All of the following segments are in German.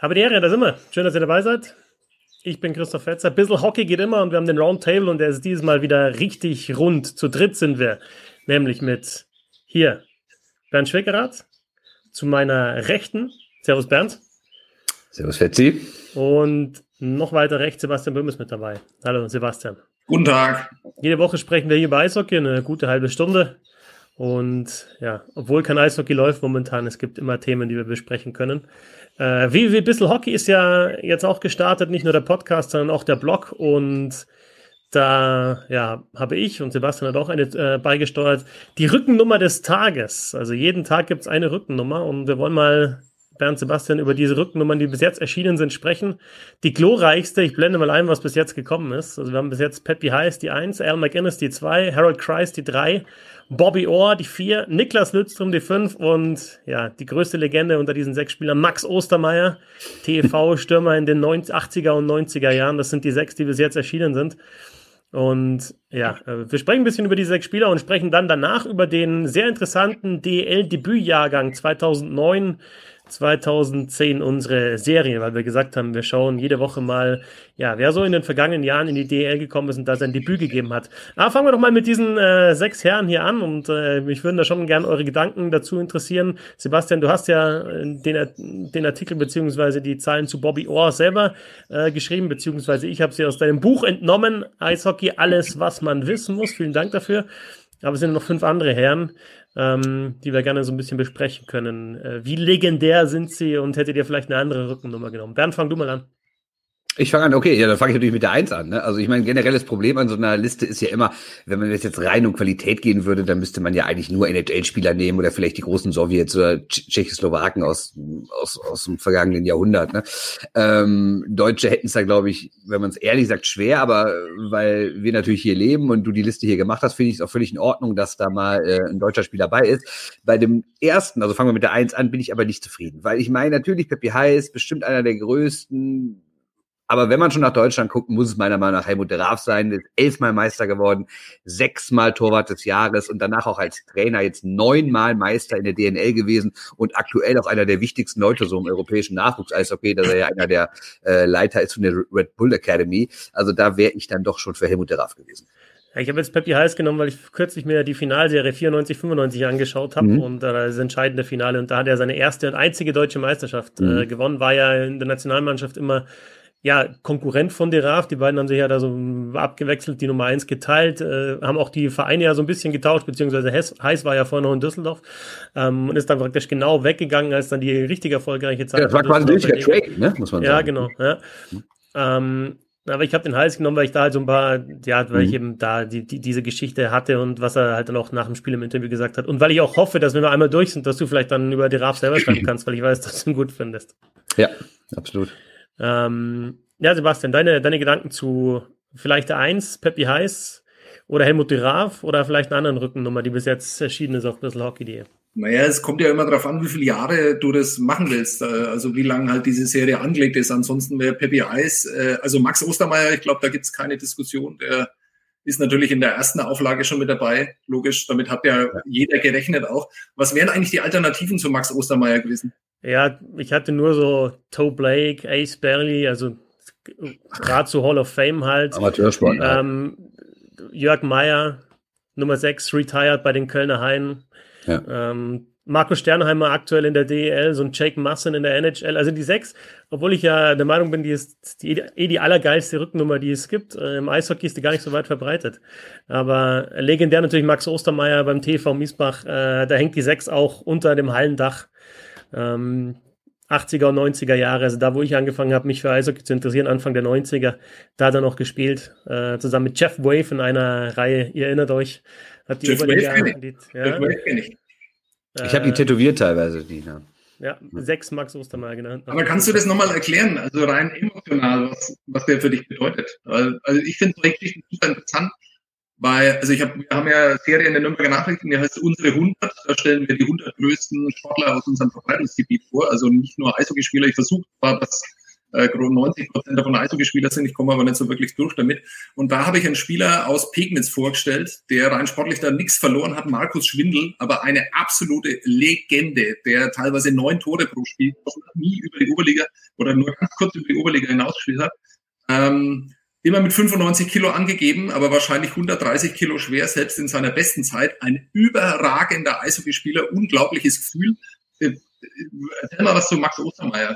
Habe die Ehre, da sind wir. Schön, dass ihr dabei seid. Ich bin Christoph Fetzer. Bissl Hockey geht immer und wir haben den Roundtable und der ist dieses Mal wieder richtig rund. Zu dritt sind wir. Nämlich mit hier Bernd Schweckerath, zu meiner Rechten. Servus Bernd. Servus Fetzi. Und noch weiter rechts Sebastian Böhm ist mit dabei. Hallo Sebastian. Guten Tag. Jede Woche sprechen wir hier über Eishockey, eine gute halbe Stunde. Und ja, obwohl kein Eishockey läuft momentan, es gibt immer Themen, die wir besprechen können. Äh, wie Bissel Hockey ist ja jetzt auch gestartet, nicht nur der Podcast, sondern auch der Blog. Und da ja, habe ich und Sebastian hat auch eine äh, beigesteuert, die Rückennummer des Tages. Also jeden Tag gibt es eine Rückennummer und wir wollen mal Bernd Sebastian über diese Rückennummern, die bis jetzt erschienen sind, sprechen. Die glorreichste, ich blende mal ein, was bis jetzt gekommen ist. Also wir haben bis jetzt Peppy Heiss die 1, Al McInnes die 2, Harold Kreis die 3, Bobby Orr die 4, Niklas Lütztrum die 5 und ja, die größte Legende unter diesen sechs Spielern, Max Ostermeier, TV-Stürmer in den 90, 80er und 90er Jahren. Das sind die sechs, die bis jetzt erschienen sind. Und ja, äh, wir sprechen ein bisschen über die sechs Spieler und sprechen dann danach über den sehr interessanten DL-Debütjahrgang 2009 2010 unsere Serie, weil wir gesagt haben, wir schauen jede Woche mal, ja, wer so in den vergangenen Jahren in die DL gekommen ist und da sein Debüt gegeben hat. Aber fangen wir doch mal mit diesen äh, sechs Herren hier an und äh, mich würden da schon gerne eure Gedanken dazu interessieren. Sebastian, du hast ja äh, den, den Artikel beziehungsweise die Zahlen zu Bobby Orr selber äh, geschrieben, beziehungsweise ich habe sie aus deinem Buch entnommen, Eishockey, alles, was man wissen muss. Vielen Dank dafür. Aber es sind noch fünf andere Herren ähm, die wir gerne so ein bisschen besprechen können. Äh, wie legendär sind sie und hättet ihr vielleicht eine andere Rückennummer genommen? Bernd, fang du mal an. Ich fange an, okay, ja, dann fange ich natürlich mit der Eins an. Ne? Also ich meine, generelles Problem an so einer Liste ist ja immer, wenn man jetzt rein um Qualität gehen würde, dann müsste man ja eigentlich nur NHL-Spieler nehmen oder vielleicht die großen Sowjets oder Tschechoslowaken aus, aus, aus dem vergangenen Jahrhundert. Ne? Ähm, Deutsche hätten es da, glaube ich, wenn man es ehrlich sagt, schwer, aber weil wir natürlich hier leben und du die Liste hier gemacht hast, finde ich es auch völlig in Ordnung, dass da mal äh, ein deutscher Spieler dabei ist. Bei dem ersten, also fangen wir mit der Eins an, bin ich aber nicht zufrieden, weil ich meine, natürlich, Pepi Heiß, bestimmt einer der größten aber wenn man schon nach Deutschland guckt, muss es meiner Meinung nach Helmut Graf sein. Ist elfmal Meister geworden, sechsmal Torwart des Jahres und danach auch als Trainer jetzt neunmal Meister in der DNL gewesen und aktuell auch einer der wichtigsten Leute so im europäischen Nachwuchs-Eishockey, dass er ja einer der äh, Leiter ist von der Red Bull Academy. Also da wäre ich dann doch schon für Helmut Graf gewesen. Ich habe jetzt Peppi Heiß genommen, weil ich kürzlich mir die Finalserie 94, 95 angeschaut habe mhm. und äh, das entscheidende Finale und da hat er seine erste und einzige deutsche Meisterschaft mhm. äh, gewonnen, war ja in der Nationalmannschaft immer ja, Konkurrent von Deraf. Die beiden haben sich ja da so abgewechselt, die Nummer eins geteilt, äh, haben auch die Vereine ja so ein bisschen getauscht, beziehungsweise Hess, Heiß war ja vorher noch in Düsseldorf ähm, und ist dann praktisch genau weggegangen, als dann die richtig erfolgreiche Zeit. Ja, das war quasi ein richtiger Trade, ne? muss man ja, sagen. Genau, ja, genau. Ja. Ähm, aber ich habe den Heiß genommen, weil ich da halt so ein paar, ja, weil mhm. ich eben da die, die, diese Geschichte hatte und was er halt dann auch nach dem Spiel im Interview gesagt hat. Und weil ich auch hoffe, dass wenn wir einmal durch sind, dass du vielleicht dann über Deraf selber schreiben kannst, weil ich weiß, dass du ihn gut findest. Ja, absolut. Ähm, ja, Sebastian, deine, deine Gedanken zu vielleicht der 1, Peppi Heiß oder Helmut Diraf oder vielleicht einer anderen Rückennummer, die bis jetzt erschienen ist auf bisselhockey.de? Naja, es kommt ja immer darauf an, wie viele Jahre du das machen willst, äh, also wie lange halt diese Serie angelegt ist. Ansonsten wäre Peppi Eis, äh, also Max Ostermeier, ich glaube, da gibt es keine Diskussion. Der ist natürlich in der ersten Auflage schon mit dabei, logisch. Damit hat ja jeder gerechnet auch. Was wären eigentlich die Alternativen zu Max Ostermeier gewesen? Ja, ich hatte nur so Toe Blake, Ace Barley, also gerade zu Hall of Fame halt. Amateursport. Ähm, Jörg Meyer, Nummer 6, retired bei den Kölner Haien. Ja. Ähm, Marco Sternheimer aktuell in der DEL, so ein Jake Masson in der NHL. Also die sechs, obwohl ich ja der Meinung bin, die ist die, eh die allergeilste Rückennummer, die es gibt. Äh, Im Eishockey ist die gar nicht so weit verbreitet. Aber legendär natürlich Max Ostermeier beim TV Miesbach. Äh, da hängt die sechs auch unter dem Hallendach. Ähm, 80er und 90er Jahre, also da, wo ich angefangen habe, mich für Eishockey zu interessieren, Anfang der 90er, da er noch gespielt, äh, zusammen mit Jeff Wave in einer Reihe, ihr erinnert euch, hat die Jeff Oberliga, Wave die, ja, Jeff Wave kenne ich. Ich habe die tätowiert teilweise, die. Ja. Ja, sechs Max Ostermeier genannt. Aber kannst du das nochmal erklären, also rein emotional, was, was der für dich bedeutet? Also ich finde es richtig super interessant, weil, also ich hab, wir haben ja Serie in der Nürnberger Nachrichten, die heißt Unsere 100. Da stellen wir die 100 größten Sportler aus unserem Verbreitungsgebiet vor. Also nicht nur Eishockeyspieler. Ich versuche war das äh, 90 Prozent davon Eishockeyspieler sind. Ich komme aber nicht so wirklich durch damit. Und da habe ich einen Spieler aus Pegnitz vorgestellt, der rein sportlich da nichts verloren hat, Markus Schwindel, aber eine absolute Legende, der teilweise neun Tore pro Spiel nie über die Oberliga oder nur ganz kurz über die Oberliga hinausgespielt hat. Ähm, immer mit 95 Kilo angegeben, aber wahrscheinlich 130 Kilo schwer, selbst in seiner besten Zeit. Ein überragender Eishockeyspieler, unglaubliches Gefühl. Äh, erzähl mal was zu Max Ostermeier.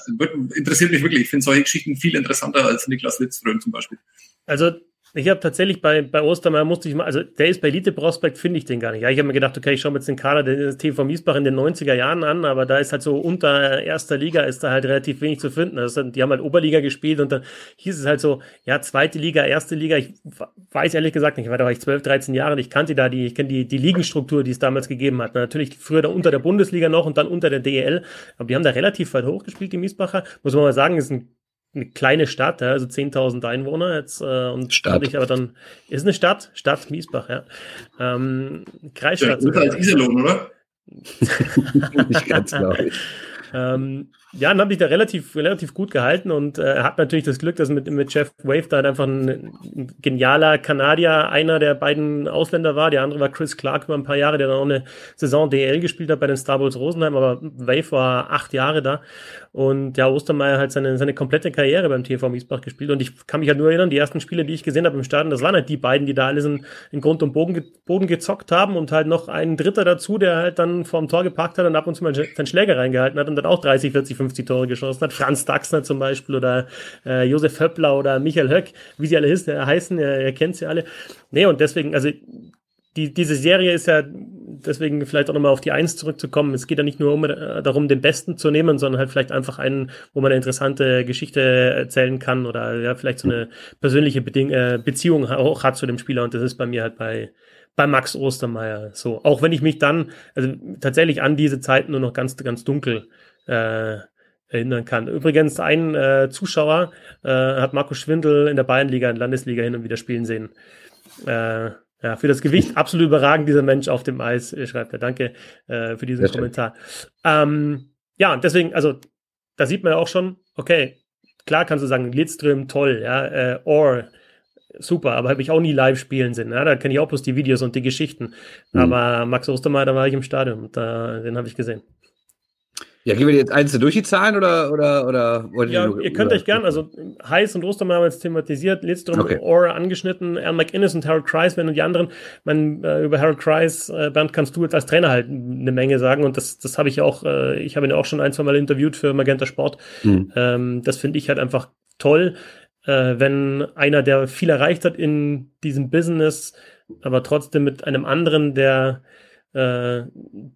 Interessiert mich wirklich. Ich finde solche Geschichten viel interessanter als Niklas Litzfröm zum Beispiel. Also ich habe tatsächlich bei, bei Ostermeier musste ich mal, also der ist bei Elite Prospect, finde ich den gar nicht. Ja, ich habe mir gedacht, okay, ich schaue mir jetzt den Kader des TV Miesbach in den 90er Jahren an, aber da ist halt so unter erster Liga ist da halt relativ wenig zu finden. Also die haben halt Oberliga gespielt und dann hieß es halt so, ja, zweite Liga, erste Liga. Ich weiß ehrlich gesagt nicht, weil da war ich 12, 13 Jahre und ich kannte da die, ich kenne die, die Ligenstruktur, die es damals gegeben hat. Natürlich früher da unter der Bundesliga noch und dann unter der DEL, aber die haben da relativ weit hoch gespielt, die Miesbacher. Muss man mal sagen, ist ein eine kleine Stadt, ja, also 10.000 Einwohner jetzt äh, und Stadt. ich aber dann ist eine Stadt, Stadt Miesbach, ja, ähm, Kreisstadt. Ja, als Iserlohn, oder? Nicht ganz, glaube ich. Ähm, ja, dann habe ich da relativ, relativ gut gehalten und äh, hat natürlich das Glück, dass mit, mit Jeff Wave da halt einfach ein, ein, genialer Kanadier einer der beiden Ausländer war. Der andere war Chris Clark über ein paar Jahre, der dann auch eine Saison DL gespielt hat bei den Star Wars Rosenheim, aber Wave war acht Jahre da und ja, Ostermeier hat seine, seine komplette Karriere beim TV Miesbach gespielt und ich kann mich halt nur erinnern, die ersten Spiele, die ich gesehen habe im Stadion, das waren halt die beiden, die da alles in, in Grund und Boden, Boden gezockt haben und halt noch ein Dritter dazu, der halt dann vorm Tor geparkt hat und ab und zu mal seinen Schläger reingehalten hat und dann auch 30, 40, 50 Tore geschossen hat. Franz Daxner zum Beispiel oder äh, Josef Höppler oder Michael Höck, wie sie alle heißen, ihr, ihr kennt sie alle. Nee, und deswegen, also die, diese Serie ist ja deswegen vielleicht auch nochmal auf die Eins zurückzukommen. Es geht ja nicht nur um, äh, darum, den Besten zu nehmen, sondern halt vielleicht einfach einen, wo man eine interessante Geschichte erzählen kann oder ja, vielleicht so eine persönliche Beding äh, Beziehung auch hat zu dem Spieler. Und das ist bei mir halt bei, bei Max Ostermeier so. Auch wenn ich mich dann also tatsächlich an diese Zeiten nur noch ganz, ganz dunkel äh, erinnern kann. Übrigens, ein äh, Zuschauer äh, hat Marco Schwindel in der Bayernliga in Landesliga hin und wieder spielen sehen. Äh, ja, für das Gewicht absolut überragend, dieser Mensch auf dem Eis, schreibt er. Danke äh, für diesen. Kommentar. Ähm, ja, deswegen, also da sieht man ja auch schon, okay, klar kannst du sagen, Lidström, toll, ja, äh, Or, super, aber habe ich auch nie live spielen sehen. Ja, da kenne ich auch bloß die Videos und die Geschichten. Mhm. Aber Max Ostermeier, da war ich im Stadion und da, den habe ich gesehen. Ja, gehen wir jetzt einzeln durch die Zahlen oder oder oder wollt ihr Ja, nur, ihr könnt oder? euch gern, also Heiß und Ostermann haben wir jetzt thematisiert, Lidstrom okay. Aura angeschnitten, Al McInnes und Harold Kreis, wenn und die anderen, man, äh, über Harold Kreis, äh, Bernd, kannst du jetzt als Trainer halt eine Menge sagen und das, das habe ich auch, äh, ich habe ihn auch schon ein, zwei Mal interviewt für Magenta Sport. Mhm. Ähm, das finde ich halt einfach toll, äh, wenn einer, der viel erreicht hat in diesem Business, aber trotzdem mit einem anderen, der äh,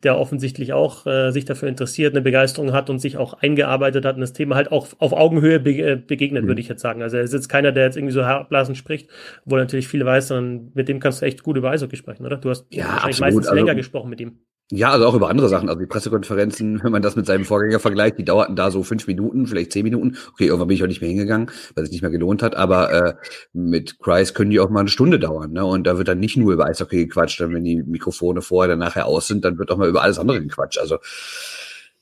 der offensichtlich auch äh, sich dafür interessiert, eine Begeisterung hat und sich auch eingearbeitet hat und das Thema halt auch auf Augenhöhe äh, begegnet, mhm. würde ich jetzt sagen. Also er ist jetzt keiner, der jetzt irgendwie so herblasen spricht, wo natürlich viele weiß, sondern mit dem kannst du echt gut über Eishockey sprechen, oder? Du hast ja, wahrscheinlich absolut. meistens also, länger gesprochen mit ihm. Ja, also auch über andere Sachen. Also die Pressekonferenzen, wenn man das mit seinem Vorgänger vergleicht, die dauerten da so fünf Minuten, vielleicht zehn Minuten. Okay, irgendwann bin ich auch nicht mehr hingegangen, weil es nicht mehr gelohnt hat. Aber äh, mit Kreis können die auch mal eine Stunde dauern. Ne? Und da wird dann nicht nur über Eishockey gequatscht. Dann, wenn die Mikrofone vorher, dann nachher aus sind, dann wird auch mal über alles andere gequatscht. Also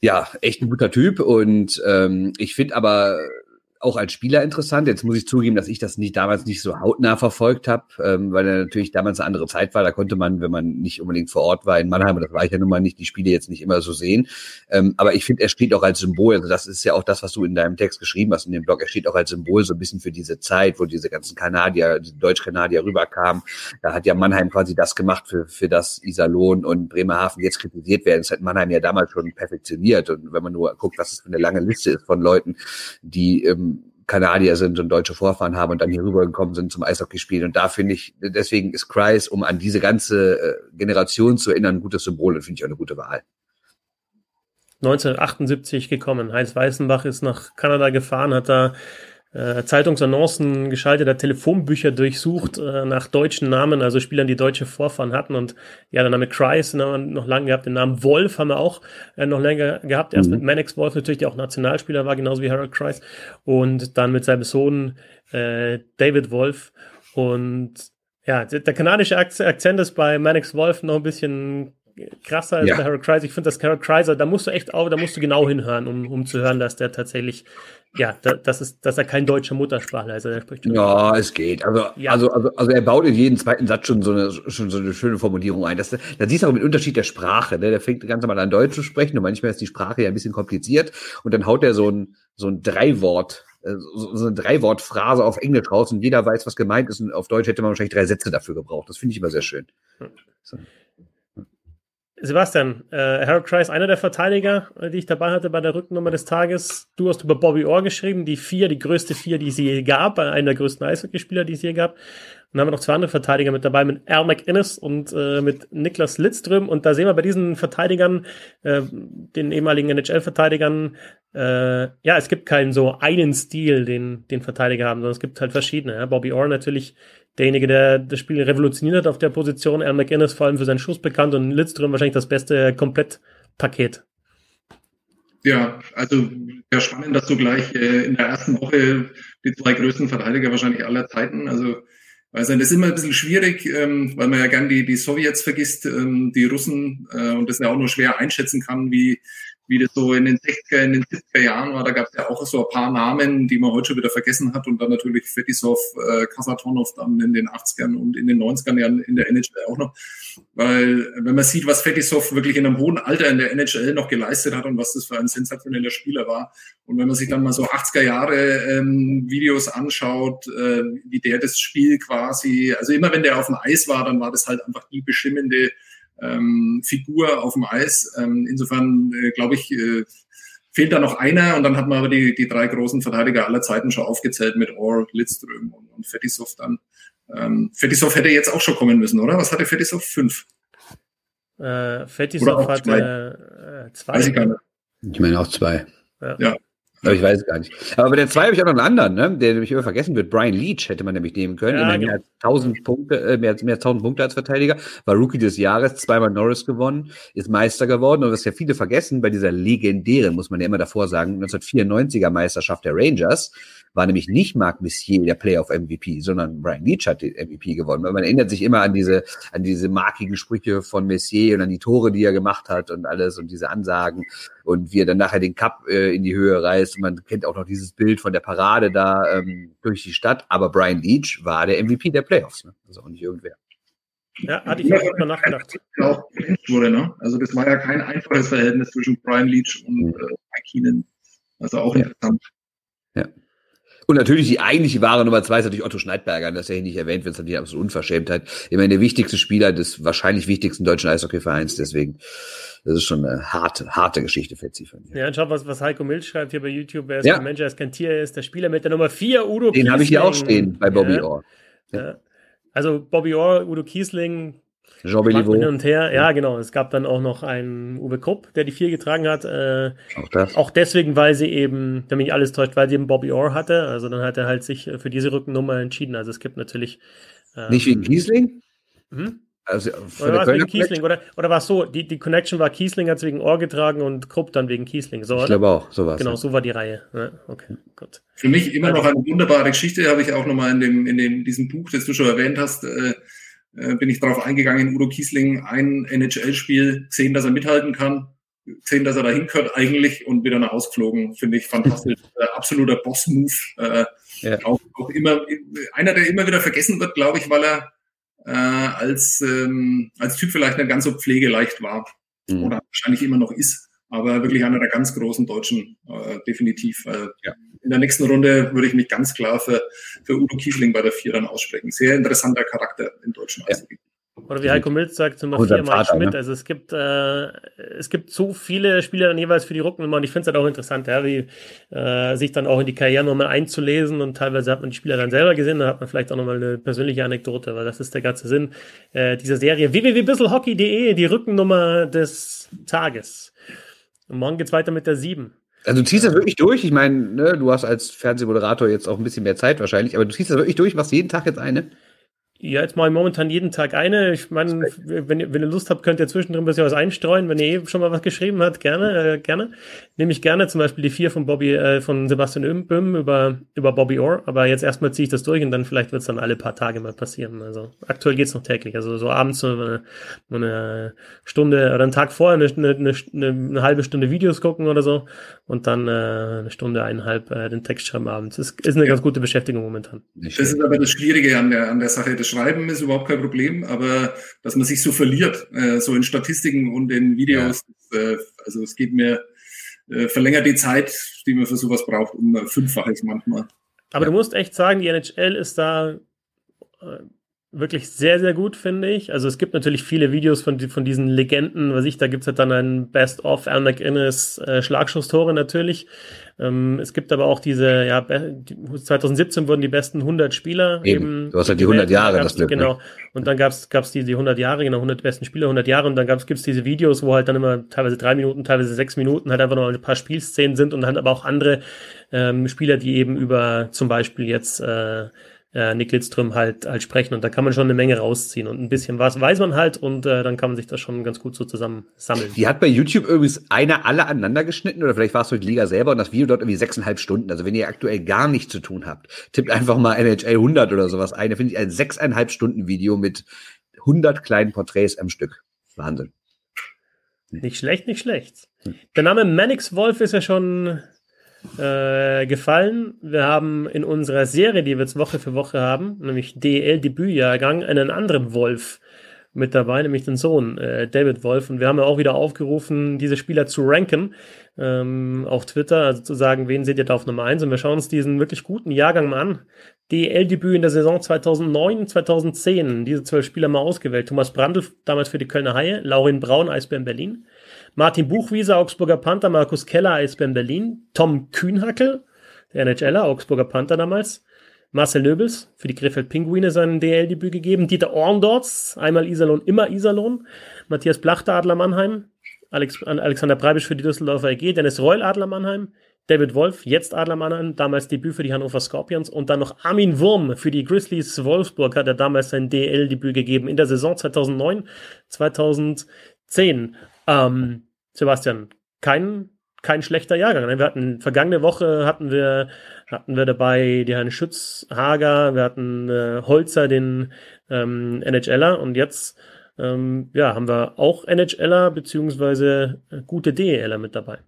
ja, echt ein guter Typ. Und ähm, ich finde aber auch als Spieler interessant. Jetzt muss ich zugeben, dass ich das nicht damals nicht so hautnah verfolgt habe, ähm, weil er natürlich damals eine andere Zeit war. Da konnte man, wenn man nicht unbedingt vor Ort war in Mannheim, das war ich ja nun mal nicht, die Spiele jetzt nicht immer so sehen. Ähm, aber ich finde, er steht auch als Symbol. Also das ist ja auch das, was du in deinem Text geschrieben hast in dem Blog. Er steht auch als Symbol so ein bisschen für diese Zeit, wo diese ganzen Kanadier, die Deutsch-Kanadier rüberkamen. Da hat ja Mannheim quasi das gemacht, für, für das Iserlohn und Bremerhaven jetzt kritisiert werden. Das hat Mannheim ja damals schon perfektioniert. Und wenn man nur guckt, was es für eine lange Liste ist von Leuten, die ähm, Kanadier sind und deutsche Vorfahren haben und dann hier rübergekommen sind zum Eishockey spielen. Und da finde ich, deswegen ist Kreis, um an diese ganze äh, Generation zu erinnern, ein gutes Symbol und finde ich auch eine gute Wahl. 1978 gekommen. Heinz Weißenbach ist nach Kanada gefahren, hat da äh, Zeitungsannoncen geschaltet, hat Telefonbücher durchsucht äh, nach deutschen Namen, also Spielern, die deutsche Vorfahren hatten. Und ja, der Name Kreis den haben wir noch lange gehabt, den Namen Wolf haben wir auch äh, noch länger gehabt. Erst mhm. mit Mannix Wolf natürlich, der auch Nationalspieler war, genauso wie Harold Kreis. Und dann mit seinem Sohn äh, David Wolf. Und ja, der kanadische Akzent ist bei Mannix Wolf noch ein bisschen krasser als ja. der Harold Kreiser. Ich finde, dass Harold Kreiser, da musst du echt auch, da musst du genau hinhören, um, um zu hören, dass der tatsächlich, ja, da, das ist, dass er kein deutscher Muttersprachler ist. Also spricht ja, es geht. Also, ja. also, also, also er baut in jeden zweiten Satz schon so eine, schon so eine schöne Formulierung ein. Das, da siehst du auch den Unterschied der Sprache. Ne? Der fängt ganz normal an Deutsch zu sprechen und manchmal ist die Sprache ja ein bisschen kompliziert und dann haut er so ein, so ein Dreiwort äh, so, so eine Dreiwortphrase auf Englisch raus und jeder weiß, was gemeint ist. Und auf Deutsch hätte man wahrscheinlich drei Sätze dafür gebraucht. Das finde ich immer sehr schön. So. Sebastian, äh, Harold Kreis, einer der Verteidiger, äh, die ich dabei hatte bei der Rückennummer des Tages. Du hast über Bobby Orr geschrieben, die vier, die größte vier, die es je gab, einer der größten Eishockeyspieler, die es je gab. Und dann haben wir noch zwei andere Verteidiger mit dabei, mit Al McInnes und äh, mit Niklas Lidström. Und da sehen wir bei diesen Verteidigern, äh, den ehemaligen NHL-Verteidigern, äh, ja, es gibt keinen so einen Stil, den, den Verteidiger haben, sondern es gibt halt verschiedene. Ja? Bobby Orr natürlich derjenige, der das Spiel revolutioniert hat auf der Position. Al McInnes vor allem für seinen Schuss bekannt und Lidström wahrscheinlich das beste Komplettpaket. Ja, also ja spannend, dass du gleich äh, in der ersten Woche die zwei größten Verteidiger wahrscheinlich aller Zeiten, also also das ist immer ein bisschen schwierig, ähm, weil man ja gern die, die Sowjets vergisst, ähm, die Russen äh, und das ja auch nur schwer einschätzen kann, wie, wie das so in den 60er, in den 70er Jahren war. Da gab es ja auch so ein paar Namen, die man heute schon wieder vergessen hat. Und dann natürlich Fetisov, äh, Kasatonov dann in den 80ern und in den 90ern ja in der NHL auch noch. Weil wenn man sieht, was Fetisov wirklich in einem hohen Alter in der NHL noch geleistet hat und was das für ein sensationeller Spieler war. Und wenn man sich dann mal so 80er Jahre ähm, Videos anschaut, äh, wie der das Spiel quasi, also immer wenn der auf dem Eis war, dann war das halt einfach die bestimmende ähm, Figur auf dem Eis. Ähm, insofern äh, glaube ich, äh, fehlt da noch einer und dann hat man aber die, die drei großen Verteidiger aller Zeiten schon aufgezählt mit Orr, Lidström und, und Fetisov dann. Ähm, Fetisov hätte jetzt auch schon kommen müssen, oder? Was hatte Fetisov? Fünf? Äh, Fetisov hatte äh, zwei. Weiß ich gar nicht. Ich meine auch zwei. Ja. ja. Aber ich weiß es gar nicht. Aber bei der zwei habe ich auch noch einen anderen, ne? der nämlich immer vergessen wird. Brian Leach hätte man nämlich nehmen können. Ja, genau. mehr, als 1000 Punkte, äh, mehr, als, mehr als 1000 Punkte als Verteidiger. War Rookie des Jahres, zweimal Norris gewonnen, ist Meister geworden. Und was ja viele vergessen, bei dieser legendären, muss man ja immer davor sagen, 1994er Meisterschaft der Rangers, war nämlich nicht Marc Messier der Playoff-MVP, sondern Brian Leach hat den MVP gewonnen. Weil man erinnert sich immer an diese, an diese markigen Sprüche von Messier und an die Tore, die er gemacht hat und alles und diese Ansagen und wie er dann nachher den Cup äh, in die Höhe reißt. Und man kennt auch noch dieses Bild von der Parade da ähm, durch die Stadt. Aber Brian Leach war der MVP der Playoffs. Ne? Also auch nicht irgendwer. Ja, hatte ich auch immer nachgedacht. Auch wurde, ne? Also das war ja kein einfaches Verhältnis zwischen Brian Leach und mhm. äh, Mike Keenan. Also auch interessant. Ja. Und natürlich die eigentliche wahre Nummer zwei ist natürlich Otto Schneidberger, das ist ja hier nicht erwähnt, wenn es natürlich absolut Unverschämtheit. Ich meine, der wichtigste Spieler des wahrscheinlich wichtigsten deutschen Eishockeyvereins, deswegen, das ist schon eine harte, harte Geschichte für sie. Ja, und schau, was, was Heiko Milch schreibt hier bei YouTube, wer ist ja. kein Mensch, er ist kein Tier, er ist der Spieler mit der Nummer vier, Udo Den habe ich hier auch stehen bei Bobby ja. Orr. Ja. Also Bobby Orr, Udo Kiesling, Jean Béliveau. Hin und her. Ja, genau. Es gab dann auch noch einen Uwe Krupp, der die vier getragen hat. Äh, auch das. Auch deswegen, weil sie eben, wenn mich alles täuscht, weil sie eben Bobby Orr hatte. Also dann hat er halt sich für diese Rückennummer entschieden. Also es gibt natürlich. Ähm, Nicht wegen Kiesling? Hm? Also oder war es wegen Kiesling? Oder, oder war es so, die, die Connection war Kiesling hat es wegen Ohr getragen und Krupp dann wegen Kiesling. So, ich glaube auch, so war Genau, ja. so war die Reihe. Ja, okay, gut. Für mich immer noch eine wunderbare Geschichte, habe ich auch nochmal in, dem, in dem, diesem Buch, das du schon erwähnt hast, äh, äh, bin ich darauf eingegangen, Udo Kiesling ein NHL-Spiel, gesehen, dass er mithalten kann, gesehen, dass er dahin gehört eigentlich und wieder nach Hause geflogen. Finde ich fantastisch. äh, absoluter Boss-Move. Äh, ja. auch, auch immer, einer, der immer wieder vergessen wird, glaube ich, weil er äh, als, ähm, als Typ vielleicht nicht ganz so pflegeleicht war. Mhm. Oder wahrscheinlich immer noch ist. Aber wirklich einer der ganz großen Deutschen, äh, definitiv. Äh, ja in der nächsten Runde würde ich mich ganz klar für, für Udo Kiesling bei der Vier dann aussprechen. Sehr interessanter Charakter im deutschen Eishockey. Oder wie Heiko Milz sagt, Nummer vier Mike Schmidt. Ne? Also es gibt, äh, es gibt so viele Spieler dann jeweils für die Rückennummer und ich finde es halt auch interessant, ja, wie äh, sich dann auch in die Karriere nochmal einzulesen und teilweise hat man die Spieler dann selber gesehen, da hat man vielleicht auch nochmal eine persönliche Anekdote, weil das ist der ganze Sinn äh, dieser Serie. www.bisselhockey.de, die Rückennummer des Tages. Und morgen geht's weiter mit der sieben. Also du ziehst das wirklich durch. Ich meine, ne, du hast als Fernsehmoderator jetzt auch ein bisschen mehr Zeit wahrscheinlich, aber du ziehst das wirklich durch, machst jeden Tag jetzt eine. Ja, jetzt mache ich momentan jeden Tag eine. Ich meine, wenn, wenn ihr Lust habt, könnt ihr zwischendrin ein bisschen was einstreuen. Wenn ihr eh schon mal was geschrieben habt, gerne, äh, gerne. Nehme ich gerne zum Beispiel die vier von Bobby, äh, von Sebastian Böhm über, über Bobby Orr. Aber jetzt erstmal ziehe ich das durch und dann vielleicht wird es dann alle paar Tage mal passieren. Also aktuell geht's noch täglich. Also so abends so eine, eine Stunde oder einen Tag vorher eine, eine, eine, eine halbe Stunde Videos gucken oder so und dann äh, eine Stunde, eineinhalb äh, den Text schreiben abends. Das ist eine ja. ganz gute Beschäftigung momentan. Das ist aber das Schwierige an der, an der Sache. Schreiben ist überhaupt kein Problem, aber dass man sich so verliert, äh, so in Statistiken und in Videos, ja. äh, also es geht mir, äh, verlängert die Zeit, die man für sowas braucht, um fünffaches manchmal. Aber ja. du musst echt sagen, die NHL ist da äh, wirklich sehr, sehr gut, finde ich. Also es gibt natürlich viele Videos von, von diesen Legenden, was ich, da gibt's halt dann ein Best-of Al McInnes äh, Schlagschusstore natürlich. Ähm, es gibt aber auch diese, ja, 2017 wurden die besten 100 Spieler eben. eben du hast halt die 100 Jahre, das Glück. Genau. Ne? Und dann gab's gab's die, die 100 Jahre, genau, 100 besten Spieler, 100 Jahre. Und dann gab's, gibt's diese Videos, wo halt dann immer teilweise drei Minuten, teilweise sechs Minuten halt einfach noch ein paar Spielszenen sind und dann aber auch andere ähm, Spieler, die eben über zum Beispiel jetzt, äh, äh, Nick Lidström halt, halt sprechen. Und da kann man schon eine Menge rausziehen. Und ein bisschen was weiß man halt und äh, dann kann man sich das schon ganz gut so zusammen sammeln. Die hat bei YouTube übrigens einer alle aneinander geschnitten oder vielleicht war es durch die Liga selber und das Video dort irgendwie sechseinhalb Stunden. Also wenn ihr aktuell gar nichts zu tun habt, tippt einfach mal NHL 100 oder sowas ein. Da finde ich ein sechseinhalb Stunden Video mit 100 kleinen Porträts am Stück. Wahnsinn. Nicht schlecht, nicht schlecht. Der Name Mannix Wolf ist ja schon äh, gefallen. Wir haben in unserer Serie, die wir jetzt Woche für Woche haben, nämlich DL-Debütjahrgang, einen anderen Wolf mit dabei, nämlich den Sohn äh, David Wolf. Und wir haben ja auch wieder aufgerufen, diese Spieler zu ranken ähm, auf Twitter, also zu sagen, wen seht ihr da auf Nummer 1. Und wir schauen uns diesen wirklich guten Jahrgang mal an. DL-Debüt in der Saison 2009, 2010. Diese zwölf Spieler mal ausgewählt. Thomas Brandl, damals für die Kölner Haie. Laurin Braun, Eisbären Berlin. Martin Buchwieser, Augsburger Panther, Markus Keller, Eisbären Berlin, Tom Kühnhackel, der NHLer, Augsburger Panther damals, Marcel Löbels für die Krefeld Pinguine sein DL-Debüt gegeben, Dieter Orndorz, einmal Iserlohn, immer Iserlohn, Matthias Blachter, Adler Mannheim, Alex, Alexander Breibisch für die Düsseldorfer EG, Dennis Reul, Adler Mannheim, David Wolf, jetzt Adler Mannheim, damals Debüt für die Hannover Scorpions und dann noch Armin Wurm für die Grizzlies Wolfsburg hat er damals sein DL-Debüt gegeben in der Saison 2009, 2010. Ähm, Sebastian, kein, kein schlechter Jahrgang. Wir hatten vergangene Woche hatten wir hatten wir dabei die Herrn Schützhager, wir hatten äh, Holzer, den ähm, NHLer und jetzt ähm, ja, haben wir auch NHLer beziehungsweise äh, gute DELer mit dabei.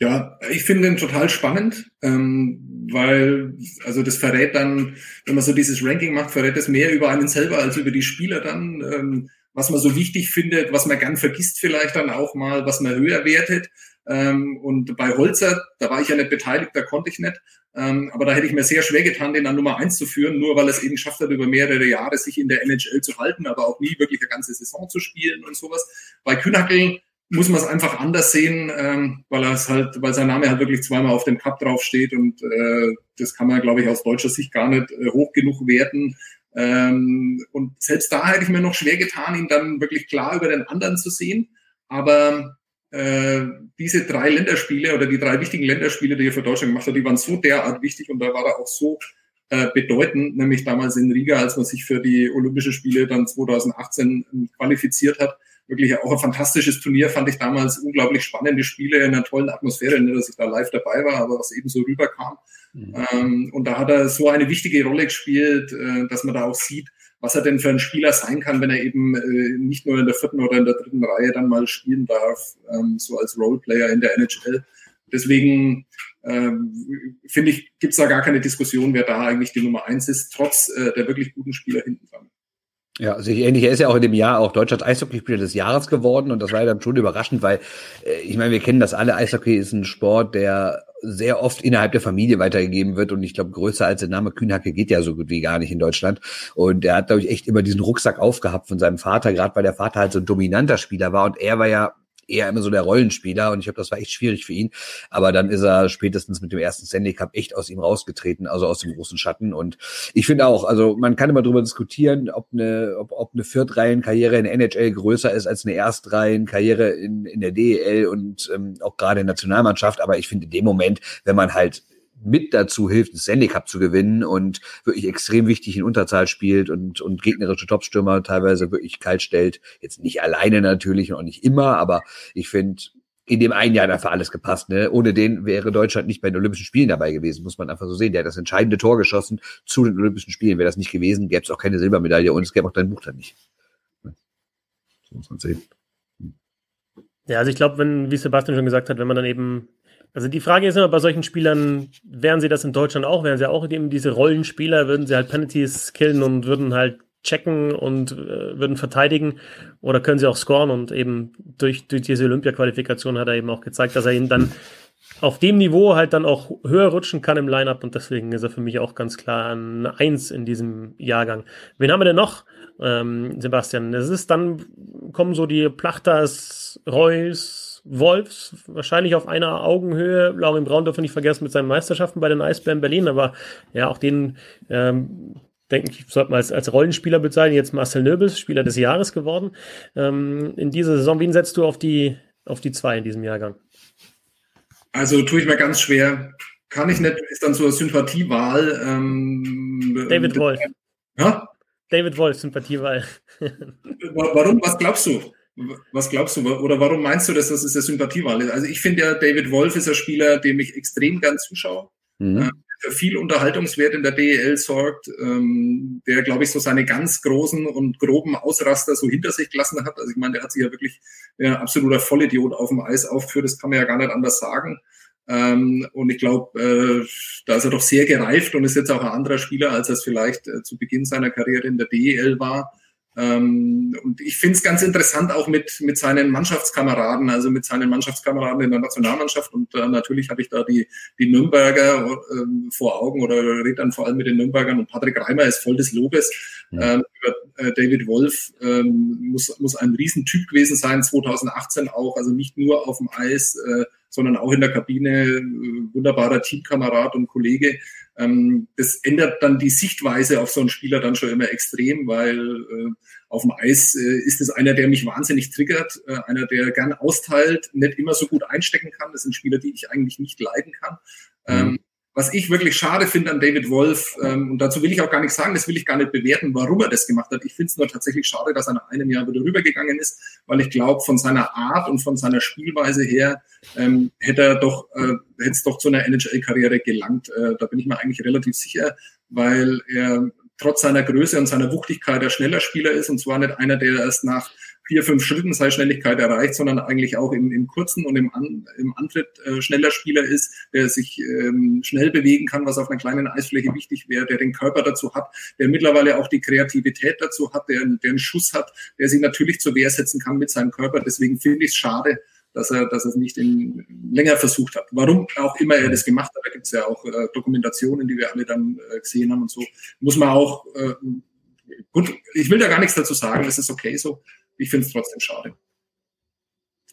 Ja, ich finde den total spannend, ähm, weil, also das verrät dann, wenn man so dieses Ranking macht, verrät es mehr über einen selber als über die Spieler dann. Ähm, was man so wichtig findet, was man gern vergisst vielleicht dann auch mal, was man höher wertet. Ähm, und bei Holzer, da war ich ja nicht beteiligt, da konnte ich nicht. Ähm, aber da hätte ich mir sehr schwer getan, den an Nummer eins zu führen, nur weil es eben schafft hat, über mehrere Jahre sich in der NHL zu halten, aber auch nie wirklich eine ganze Saison zu spielen und sowas. Bei Kühnackel muss man es einfach anders sehen, ähm, weil er es halt, weil sein Name halt wirklich zweimal auf dem Cup draufsteht und äh, das kann man, glaube ich, aus deutscher Sicht gar nicht äh, hoch genug werten. Ähm, und selbst da hätte ich mir noch schwer getan, ihn dann wirklich klar über den anderen zu sehen. Aber äh, diese drei Länderspiele oder die drei wichtigen Länderspiele, die er für Deutschland gemacht hat, die waren so derart wichtig und da war er auch so äh, bedeutend, nämlich damals in Riga, als man sich für die Olympische Spiele dann 2018 qualifiziert hat. Wirklich auch ein fantastisches Turnier, fand ich damals unglaublich spannende Spiele in einer tollen Atmosphäre, nicht, dass ich da live dabei war, aber was eben so rüberkam. Mhm. Ähm, und da hat er so eine wichtige Rolle gespielt, äh, dass man da auch sieht, was er denn für ein Spieler sein kann, wenn er eben äh, nicht nur in der vierten oder in der dritten Reihe dann mal spielen darf, ähm, so als Roleplayer in der NHL. Deswegen ähm, finde ich, gibt es da gar keine Diskussion, wer da eigentlich die Nummer eins ist, trotz äh, der wirklich guten Spieler hinten dran. Ja, sich also ähnlich. Er ist ja auch in dem Jahr auch Deutschlands Eishockeyspieler des Jahres geworden und das war ja dann schon überraschend, weil äh, ich meine, wir kennen das alle. Eishockey ist ein Sport, der sehr oft innerhalb der Familie weitergegeben wird und ich glaube, größer als der Name Kühnhacke geht ja so gut wie gar nicht in Deutschland. Und er hat, glaube ich, echt immer diesen Rucksack aufgehabt von seinem Vater, gerade weil der Vater halt so ein dominanter Spieler war und er war ja eher immer so der Rollenspieler und ich glaube, das war echt schwierig für ihn. Aber dann ist er spätestens mit dem ersten Stanley Cup echt aus ihm rausgetreten, also aus dem großen Schatten. Und ich finde auch, also man kann immer darüber diskutieren, ob eine, ob, ob eine Viertreihenkarriere in NHL größer ist als eine Erstreihenkarriere in, in der DEL und ähm, auch gerade in der Nationalmannschaft. Aber ich finde in dem Moment, wenn man halt mit dazu hilft, Stanley Cup zu gewinnen und wirklich extrem wichtig in Unterzahl spielt und, und gegnerische Topstürmer teilweise wirklich kalt stellt. Jetzt nicht alleine natürlich und auch nicht immer, aber ich finde, in dem einen Jahr einfach alles gepasst. Ne? Ohne den wäre Deutschland nicht bei den Olympischen Spielen dabei gewesen, muss man einfach so sehen. Der hat das entscheidende Tor geschossen zu den Olympischen Spielen. Wäre das nicht gewesen, gäbe es auch keine Silbermedaille und es gäbe auch dein Buch dann nicht. So muss man sehen. Ja, also ich glaube, wenn, wie Sebastian schon gesagt hat, wenn man dann eben also die Frage ist immer bei solchen Spielern, wären sie das in Deutschland auch? Wären sie auch eben diese Rollenspieler? Würden sie halt Penalties killen und würden halt checken und äh, würden verteidigen? Oder können sie auch scoren? Und eben durch, durch diese Olympia-Qualifikation hat er eben auch gezeigt, dass er eben dann auf dem Niveau halt dann auch höher rutschen kann im Lineup und deswegen ist er für mich auch ganz klar ein Eins in diesem Jahrgang. Wen haben wir denn noch, ähm, Sebastian? Es ist dann, kommen so die Plachters, Reus, Wolfs wahrscheinlich auf einer Augenhöhe. Laurin Braun dürfen nicht vergessen mit seinen Meisterschaften bei den Eisbären Berlin, aber ja, auch den ähm, denke ich, sollte man als, als Rollenspieler bezeichnen. Jetzt Marcel Nöbels, Spieler des Jahres geworden. Ähm, in dieser Saison, wen setzt du auf die, auf die zwei in diesem Jahrgang? Also tue ich mir ganz schwer. Kann ich nicht, ist dann so eine Sympathiewahl. Ähm, David Wolf. Ja? David Wolf, Sympathiewahl. Warum? Was glaubst du? Was glaubst du, oder warum meinst du, dass das ist der Sympathiewahl ist? Also ich finde ja, David Wolf ist ein Spieler, dem ich extrem gern zuschaue, mhm. äh, für viel Unterhaltungswert in der DEL sorgt, ähm, der, glaube ich, so seine ganz großen und groben Ausraster so hinter sich gelassen hat. Also ich meine, der hat sich ja wirklich äh, absoluter Vollidiot auf dem Eis aufgeführt, das kann man ja gar nicht anders sagen. Ähm, und ich glaube, äh, da ist er doch sehr gereift und ist jetzt auch ein anderer Spieler, als er es vielleicht äh, zu Beginn seiner Karriere in der DEL war. Ähm, und ich finde es ganz interessant auch mit, mit seinen Mannschaftskameraden, also mit seinen Mannschaftskameraden in der Nationalmannschaft. Und äh, natürlich habe ich da die, die Nürnberger äh, vor Augen oder rede dann vor allem mit den Nürnbergern. Und Patrick Reimer ist voll des Lobes. Ja. Ähm, äh, David Wolf ähm, muss, muss ein Riesentyp gewesen sein, 2018 auch. Also nicht nur auf dem Eis, äh, sondern auch in der Kabine. Äh, wunderbarer Teamkamerad und Kollege. Ähm, das ändert dann die Sichtweise auf so einen Spieler dann schon immer extrem, weil äh, auf dem Eis äh, ist es einer, der mich wahnsinnig triggert, äh, einer, der gern austeilt, nicht immer so gut einstecken kann. Das sind Spieler, die ich eigentlich nicht leiden kann. Mhm. Ähm, was ich wirklich schade finde an David Wolf, ähm, und dazu will ich auch gar nichts sagen, das will ich gar nicht bewerten, warum er das gemacht hat. Ich finde es nur tatsächlich schade, dass er nach einem Jahr wieder rübergegangen ist, weil ich glaube, von seiner Art und von seiner Spielweise her ähm, hätte er doch, äh, hätte es doch zu einer NHL-Karriere gelangt. Äh, da bin ich mir eigentlich relativ sicher, weil er trotz seiner Größe und seiner Wuchtigkeit der schneller Spieler ist und zwar nicht einer, der erst nach vier, fünf Schritten seine Schnelligkeit erreicht, sondern eigentlich auch im, im kurzen und im, An, im Antritt äh, schneller Spieler ist, der sich ähm, schnell bewegen kann, was auf einer kleinen Eisfläche wichtig wäre, der den Körper dazu hat, der mittlerweile auch die Kreativität dazu hat, der, der einen Schuss hat, der sich natürlich zur Wehr setzen kann mit seinem Körper. Deswegen finde ich es schade, dass er, dass er es nicht in, länger versucht hat. Warum auch immer er das gemacht hat, da gibt es ja auch äh, Dokumentationen, die wir alle dann äh, gesehen haben und so. Muss man auch, äh, gut, ich will da gar nichts dazu sagen, das ist okay so. Ich finde es trotzdem schade.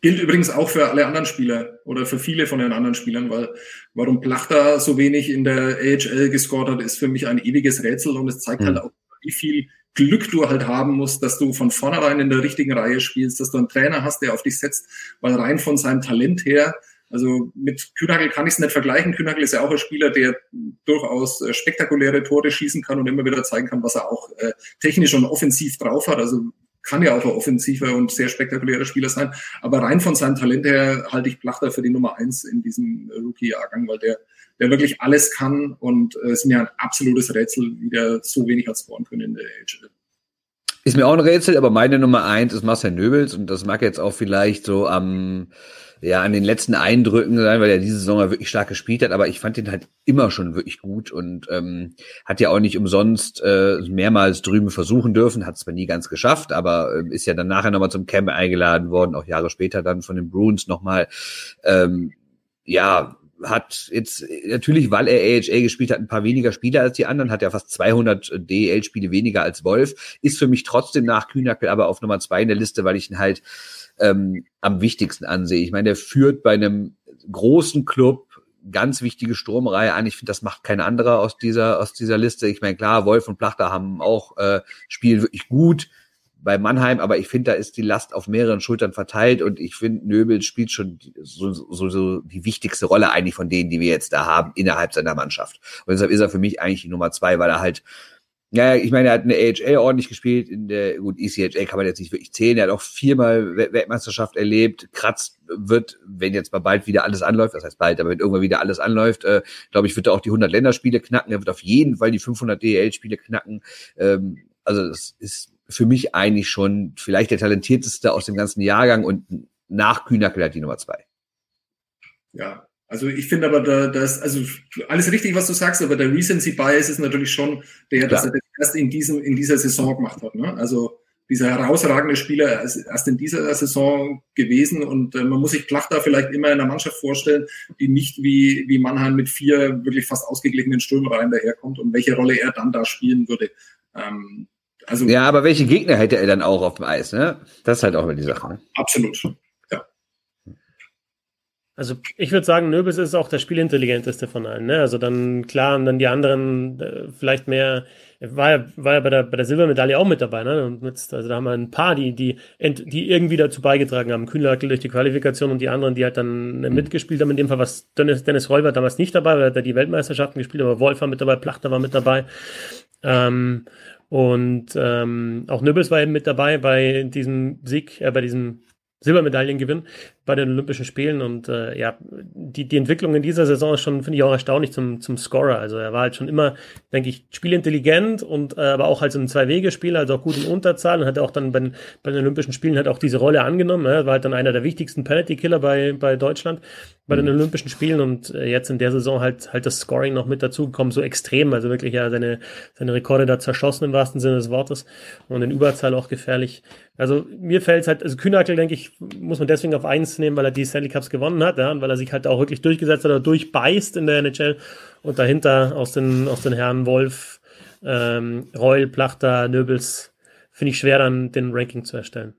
Gilt übrigens auch für alle anderen Spieler oder für viele von den anderen Spielern, weil warum Plachter so wenig in der AHL gescored hat, ist für mich ein ewiges Rätsel und es zeigt mhm. halt auch, wie viel Glück du halt haben musst, dass du von vornherein in der richtigen Reihe spielst, dass du einen Trainer hast, der auf dich setzt, weil rein von seinem Talent her, also mit Kühnagel kann ich es nicht vergleichen. Kühnagel ist ja auch ein Spieler, der durchaus äh, spektakuläre Tore schießen kann und immer wieder zeigen kann, was er auch äh, technisch und offensiv drauf hat. Also kann ja auch ein offensiver und sehr spektakulärer Spieler sein. Aber rein von seinem Talent her halte ich Plachter für die Nummer eins in diesem Rookie-Jahrgang, weil der, der wirklich alles kann und äh, es ist mir ein absolutes Rätsel, wie der so wenig hat scoren können in der HL. Ist mir auch ein Rätsel, aber meine Nummer eins ist Marcel Nöbels und das mag jetzt auch vielleicht so am ja an den letzten Eindrücken sein, weil er diese Saison ja wirklich stark gespielt hat, aber ich fand ihn halt immer schon wirklich gut und ähm, hat ja auch nicht umsonst äh, mehrmals drüben versuchen dürfen, hat es zwar nie ganz geschafft, aber äh, ist ja dann nachher nochmal zum Camp eingeladen worden, auch Jahre später dann von den Bruins nochmal. Ähm, ja, hat jetzt natürlich, weil er AHA gespielt hat, ein paar weniger Spiele als die anderen, hat ja fast 200 DL-Spiele weniger als Wolf, ist für mich trotzdem nach Kühnackel aber auf Nummer zwei in der Liste, weil ich ihn halt ähm, am wichtigsten ansehe. Ich meine, der führt bei einem großen Club ganz wichtige Sturmreihe an. Ich finde, das macht kein anderer aus dieser aus dieser Liste. Ich meine, klar, Wolf und Plachter haben auch äh, spielen wirklich gut bei Mannheim, aber ich finde, da ist die Last auf mehreren Schultern verteilt und ich finde, Nöbel spielt schon so, so, so die wichtigste Rolle eigentlich von denen, die wir jetzt da haben, innerhalb seiner Mannschaft. Und deshalb ist er für mich eigentlich die Nummer zwei, weil er halt ja, ich meine, er hat eine AHL ordentlich gespielt, in der, gut, ECHL kann man jetzt nicht wirklich zählen, er hat auch viermal Weltmeisterschaft erlebt, Kratz wird, wenn jetzt mal bald wieder alles anläuft, das heißt bald, aber wenn irgendwann wieder alles anläuft, äh, glaube ich, wird er auch die 100 Länderspiele knacken, er wird auf jeden Fall die 500 DEL-Spiele knacken, ähm, also das ist für mich eigentlich schon vielleicht der talentierteste aus dem ganzen Jahrgang und nach Kühnackel hat die Nummer zwei. Ja, also ich finde aber, da, das, also alles richtig, was du sagst, aber der Recency Bias ist natürlich schon der, dass er das erst in diesem, in dieser Saison gemacht hat. Ne? Also dieser herausragende Spieler ist erst in dieser Saison gewesen und äh, man muss sich Plachter vielleicht immer in einer Mannschaft vorstellen, die nicht wie, wie Mannheim mit vier wirklich fast ausgeglichenen Stürmereien daherkommt und welche Rolle er dann da spielen würde. Ähm, also, ja, aber welche Gegner hätte er dann auch auf dem Eis? Ne? Das ist halt auch immer die Sache. Absolut. Also ich würde sagen, Nöbels ist auch der spielintelligenteste von allen. Ne? Also dann klar, und dann die anderen äh, vielleicht mehr. War ja, war ja bei der, bei der Silbermedaille auch mit dabei. Ne? Und jetzt, also da haben wir ein paar, die, die, die irgendwie dazu beigetragen haben. Kühnlackel durch die Qualifikation und die anderen, die halt dann mhm. mitgespielt haben. In dem Fall was Dennis, Dennis Roll war damals nicht dabei, weil er da die Weltmeisterschaften gespielt, aber Wolf war mit dabei, Plachter war mit dabei. Ähm, und ähm, auch Nöbels war eben mit dabei bei diesem Sieg, äh, bei diesem Silbermedaillengewinn bei den Olympischen Spielen und äh, ja, die, die Entwicklung in dieser Saison ist schon, finde ich, auch erstaunlich zum, zum Scorer. Also er war halt schon immer, denke ich, spielintelligent und äh, aber auch halt so ein Zwei-Wege-Spieler, also auch gut in Unterzahl und hat auch dann bei, bei den Olympischen Spielen halt auch diese Rolle angenommen. Er war halt dann einer der wichtigsten Penalty-Killer bei, bei Deutschland bei den mhm. Olympischen Spielen und äh, jetzt in der Saison halt halt das Scoring noch mit dazugekommen, so extrem, also wirklich ja seine, seine Rekorde da zerschossen im wahrsten Sinne des Wortes und in Überzahl auch gefährlich. Also mir fällt es halt, also Kühnackel, denke ich, muss man deswegen auf eins nehmen, weil er die Stanley Cups gewonnen hat, ja, und weil er sich halt auch wirklich durchgesetzt hat oder durchbeißt in der NHL und dahinter aus den, aus den Herren Wolf, ähm, Reul, Plachter, Nöbels, finde ich schwer dann den Ranking zu erstellen.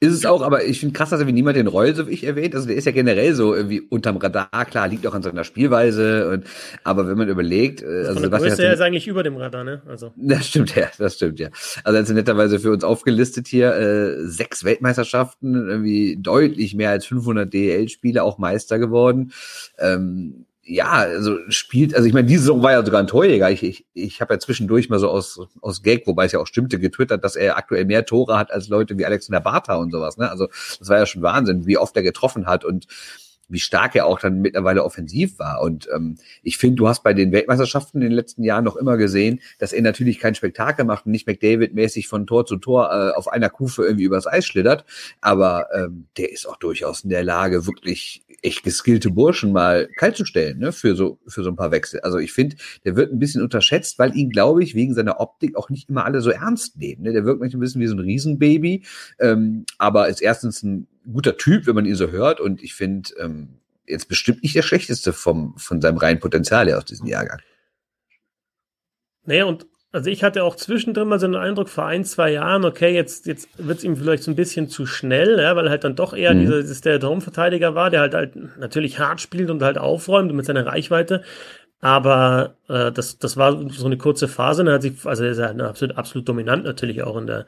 Ist es auch, aber ich finde krass, dass er wie niemand den Reul so wie ich erwähnt. Also der ist ja generell so irgendwie unterm Radar, klar, liegt auch an seiner Spielweise. Und, aber wenn man überlegt, äh, also was ist er ist eigentlich über dem Radar, ne? Also. Das stimmt ja, das stimmt ja. Also er ist netterweise für uns aufgelistet hier äh, sechs Weltmeisterschaften, irgendwie deutlich mehr als 500 DEL-Spiele, auch Meister geworden. Ähm, ja, also spielt, also ich meine, diese Saison war ja sogar ein Torjäger. Ich, ich, ich habe ja zwischendurch mal so aus, aus Gag, wobei es ja auch stimmte, getwittert, dass er aktuell mehr Tore hat als Leute wie Alexander Bartha und sowas. Ne? Also das war ja schon Wahnsinn, wie oft er getroffen hat und wie stark er auch dann mittlerweile offensiv war. Und ähm, ich finde, du hast bei den Weltmeisterschaften in den letzten Jahren noch immer gesehen, dass er natürlich kein Spektakel macht und nicht McDavid-mäßig von Tor zu Tor äh, auf einer Kufe irgendwie übers Eis schlittert. Aber ähm, der ist auch durchaus in der Lage, wirklich echt geskillte Burschen mal kalt zu stellen, ne, für so, für so ein paar Wechsel. Also ich finde, der wird ein bisschen unterschätzt, weil ihn, glaube ich, wegen seiner Optik auch nicht immer alle so ernst nehmen. Ne? Der wirkt manchmal ein bisschen wie so ein Riesenbaby, ähm, aber ist erstens ein guter Typ, wenn man ihn so hört und ich finde, ähm, jetzt bestimmt nicht der schlechteste vom, von seinem reinen Potenzial her aus diesem Jahrgang. Naja, und also ich hatte auch zwischendrin mal so einen Eindruck vor ein, zwei Jahren, okay, jetzt, jetzt wird es ihm vielleicht so ein bisschen zu schnell, ja, weil er halt dann doch eher mhm. dieser, dieser der Traumverteidiger war, der halt, halt natürlich hart spielt und halt aufräumt mit seiner Reichweite. Aber äh, das, das war so eine kurze Phase. Er hat sich, also er ist ja absolut, absolut dominant natürlich auch in der,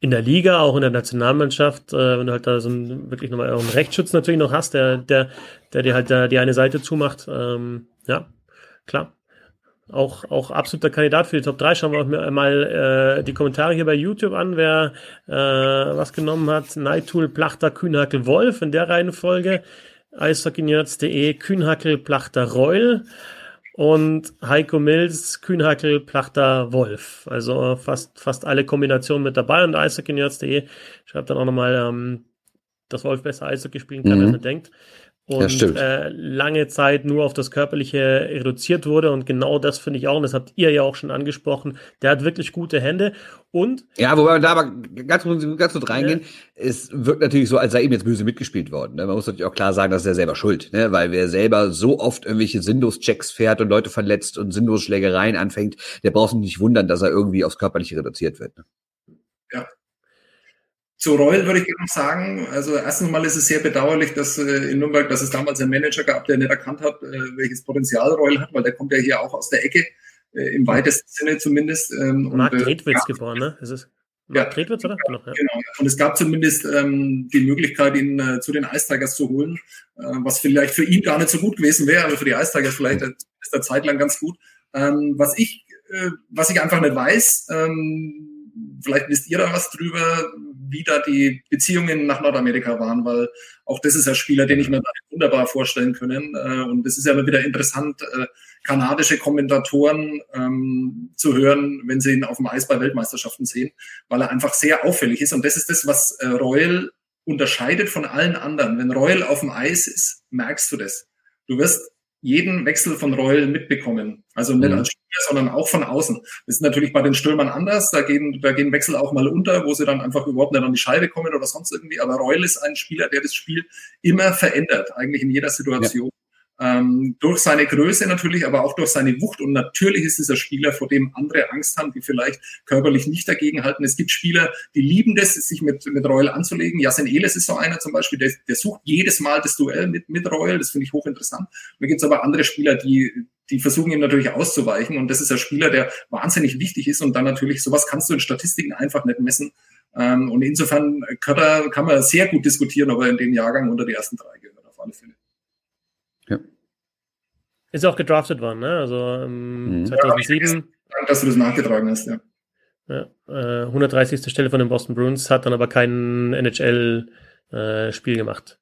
in der Liga, auch in der Nationalmannschaft, äh, wenn du halt da so einen, wirklich nochmal einen Rechtsschutz natürlich noch hast, der, der, der dir halt da die eine Seite zumacht. Ähm, ja, klar auch, auch absoluter Kandidat für die Top 3. Schauen wir uns mal äh, die Kommentare hier bei YouTube an, wer äh, was genommen hat. Neidtool, Plachter, Kühnhackel, Wolf in der Reihenfolge. eishockeynerds.de, Kühnhackel, Plachter, Reul und Heiko Mills, Kühnhackel, Plachter, Wolf. Also fast, fast alle Kombinationen mit dabei und eishockeynerds.de schreibt dann auch nochmal, ähm, dass Wolf besser Eishockey spielen kann, mhm. als er denkt und ja, äh, lange Zeit nur auf das Körperliche reduziert wurde. Und genau das finde ich auch, und das habt ihr ja auch schon angesprochen, der hat wirklich gute Hände. Und ja, wobei man da aber ganz, ganz kurz reingehen, ja. es wirkt natürlich so, als sei ihm jetzt böse mitgespielt worden. Ne? Man muss natürlich auch klar sagen, dass er selber schuld, ne? weil wer selber so oft irgendwelche Sinnlos-Checks fährt und Leute verletzt und sinnlos Schlägereien anfängt, der braucht sich nicht wundern, dass er irgendwie aufs Körperliche reduziert wird. Ne? Ja, zu Reul würde ich noch sagen, also erstens mal ist es sehr bedauerlich, dass äh, in Nürnberg, dass es damals einen Manager gab, der nicht erkannt hat, äh, welches Potenzial Reul hat, weil der kommt ja hier auch aus der Ecke, äh, im weitesten Sinne zumindest. Ähm, Mark Tretwitz äh, ja, geboren, ne? Ist es? Madrid ja, oder? Genau, ja. genau. Und es gab zumindest ähm, die Möglichkeit, ihn äh, zu den Ice Tigers zu holen, äh, was vielleicht für ihn gar nicht so gut gewesen wäre, aber für die Ice Tigers vielleicht ist der Zeit lang ganz gut. Ähm, was ich, äh, was ich einfach nicht weiß, ähm, vielleicht wisst ihr da was drüber, wie da die Beziehungen nach Nordamerika waren, weil auch das ist ein Spieler, den ich mir wunderbar vorstellen können. Äh, und es ist ja immer wieder interessant, äh, kanadische Kommentatoren ähm, zu hören, wenn sie ihn auf dem Eis bei Weltmeisterschaften sehen, weil er einfach sehr auffällig ist. Und das ist das, was äh, Royal unterscheidet von allen anderen. Wenn Royal auf dem Eis ist, merkst du das. Du wirst jeden Wechsel von Royal mitbekommen. Also nicht mhm. als Spieler, sondern auch von außen. Das ist natürlich bei den Stürmern anders. Da gehen, da gehen Wechsel auch mal unter, wo sie dann einfach überhaupt nicht an die Scheibe kommen oder sonst irgendwie. Aber Royal ist ein Spieler, der das Spiel immer verändert, eigentlich in jeder Situation. Ja. Ähm, durch seine Größe natürlich, aber auch durch seine Wucht. Und natürlich ist dieser Spieler, vor dem andere Angst haben, die vielleicht körperlich nicht dagegen halten. Es gibt Spieler, die lieben das, sich mit, mit Royal anzulegen. Jasen Eles ist so einer zum Beispiel, der, der sucht jedes Mal das Duell mit, mit Royal. Das finde ich hochinteressant. Und da gibt es aber andere Spieler, die, die versuchen ihm natürlich auszuweichen. Und das ist ein Spieler, der wahnsinnig wichtig ist. Und dann natürlich, sowas kannst du in Statistiken einfach nicht messen. Ähm, und insofern kann, er, kann man sehr gut diskutieren, ob er in den Jahrgang unter die ersten drei gehört, auf alle Fälle. Ja. Ist auch gedraftet worden, ne? Also ähm, mhm. 2007. Ja, dass du das nachgetragen hast, ja. ja äh, 130. Stelle von den Boston Bruins, hat dann aber kein NHL-Spiel äh, gemacht.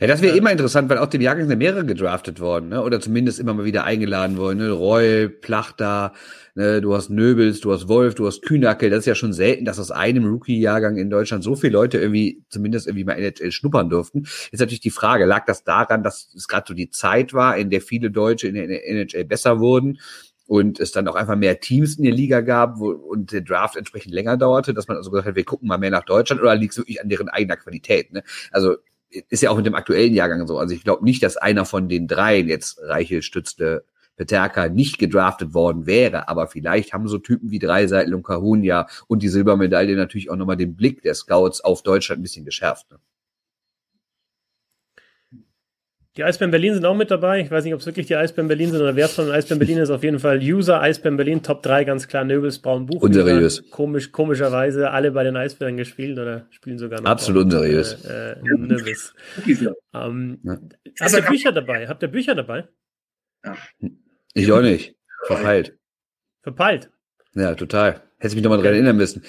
Ja, das wäre ja. immer interessant, weil auch dem Jahrgang sind mehrere gedraftet worden, ne? Oder zumindest immer mal wieder eingeladen worden. Ne? Reul, Plachter, ne? du hast Nöbels, du hast Wolf, du hast Kühnackel. Das ist ja schon selten, dass aus einem Rookie-Jahrgang in Deutschland so viele Leute irgendwie zumindest irgendwie mal NHL schnuppern durften. Jetzt natürlich die Frage, lag das daran, dass es gerade so die Zeit war, in der viele Deutsche in der NHL besser wurden? und es dann auch einfach mehr Teams in der Liga gab wo, und der Draft entsprechend länger dauerte, dass man also gesagt hat, wir gucken mal mehr nach Deutschland oder liegt es wirklich an deren eigener Qualität? Ne? Also ist ja auch mit dem aktuellen Jahrgang so. Also ich glaube nicht, dass einer von den dreien jetzt Reiche stützte Peterka nicht gedraftet worden wäre, aber vielleicht haben so Typen wie Dreiseitel und Kahunja und die Silbermedaille natürlich auch nochmal den Blick der Scouts auf Deutschland ein bisschen geschärft. Ne? Die Eisbären Berlin sind auch mit dabei. Ich weiß nicht, ob es wirklich die Eisbären Berlin sind oder wer von den Eisbären Berlin ist. Auf jeden Fall User Eisbären Berlin, Top 3, ganz klar. Nöbels, Braun, Buch. Unseriös. Komisch, komischerweise alle bei den Eisbären gespielt oder spielen sogar noch. Absolut unseriös. Äh, äh, Nöbels. ähm, ja. Habt ihr Bücher dabei? Habt ihr Bücher dabei? Ja. Ich auch nicht. Verpeilt. Verpeilt? Ja, total. Hätte mich nochmal dran erinnern müssen.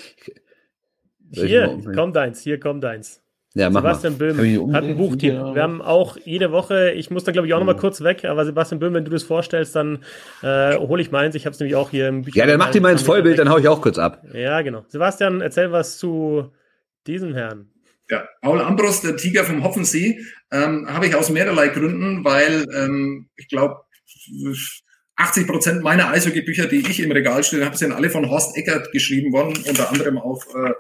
Hier kommt eins, hier kommt eins. Ja, mach Sebastian mal. Böhm hat ein Buchtipp. Ja. Wir haben auch jede Woche, ich muss da glaube ich auch noch mal kurz weg, aber Sebastian Böhm, wenn du das vorstellst, dann äh, hole ich meins. Ich habe es nämlich auch hier im Bücher. Ja, dann mach dir mal ins Vollbild, dann hau ich auch kurz ab. Ja, genau. Sebastian, erzähl was zu diesem Herrn. Ja, Paul Ambros, der Tiger vom Hoffensee, ähm, habe ich aus mehrerlei Gründen, weil ähm, ich glaube, 80 Prozent meiner Eishockey-Bücher, die ich im Regal stehen habe, sind alle von Horst Eckert geschrieben worden, unter anderem auf äh,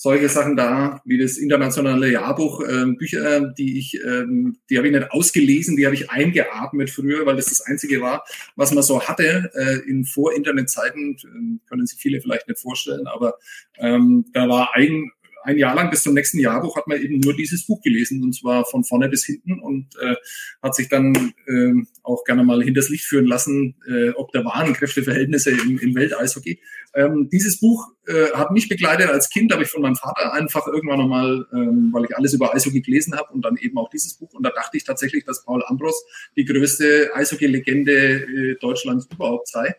solche Sachen da, wie das internationale Jahrbuch, äh, Bücher, die ich, ähm, die habe ich nicht ausgelesen, die habe ich eingeatmet früher, weil das das einzige war, was man so hatte äh, in Vor-Internet-Zeiten, äh, können sich viele vielleicht nicht vorstellen, aber ähm, da war ein ein Jahr lang bis zum nächsten Jahrbuch hat man eben nur dieses Buch gelesen und zwar von vorne bis hinten und äh, hat sich dann äh, auch gerne mal hinters Licht führen lassen, äh, ob der wahren Kräfteverhältnisse im, im Welteishockey. Ähm, dieses Buch äh, hat mich begleitet als Kind, habe ich von meinem Vater einfach irgendwann nochmal, ähm, weil ich alles über Eishockey gelesen habe und dann eben auch dieses Buch und da dachte ich tatsächlich, dass Paul Ambros die größte Eishockey-Legende äh, Deutschlands überhaupt sei.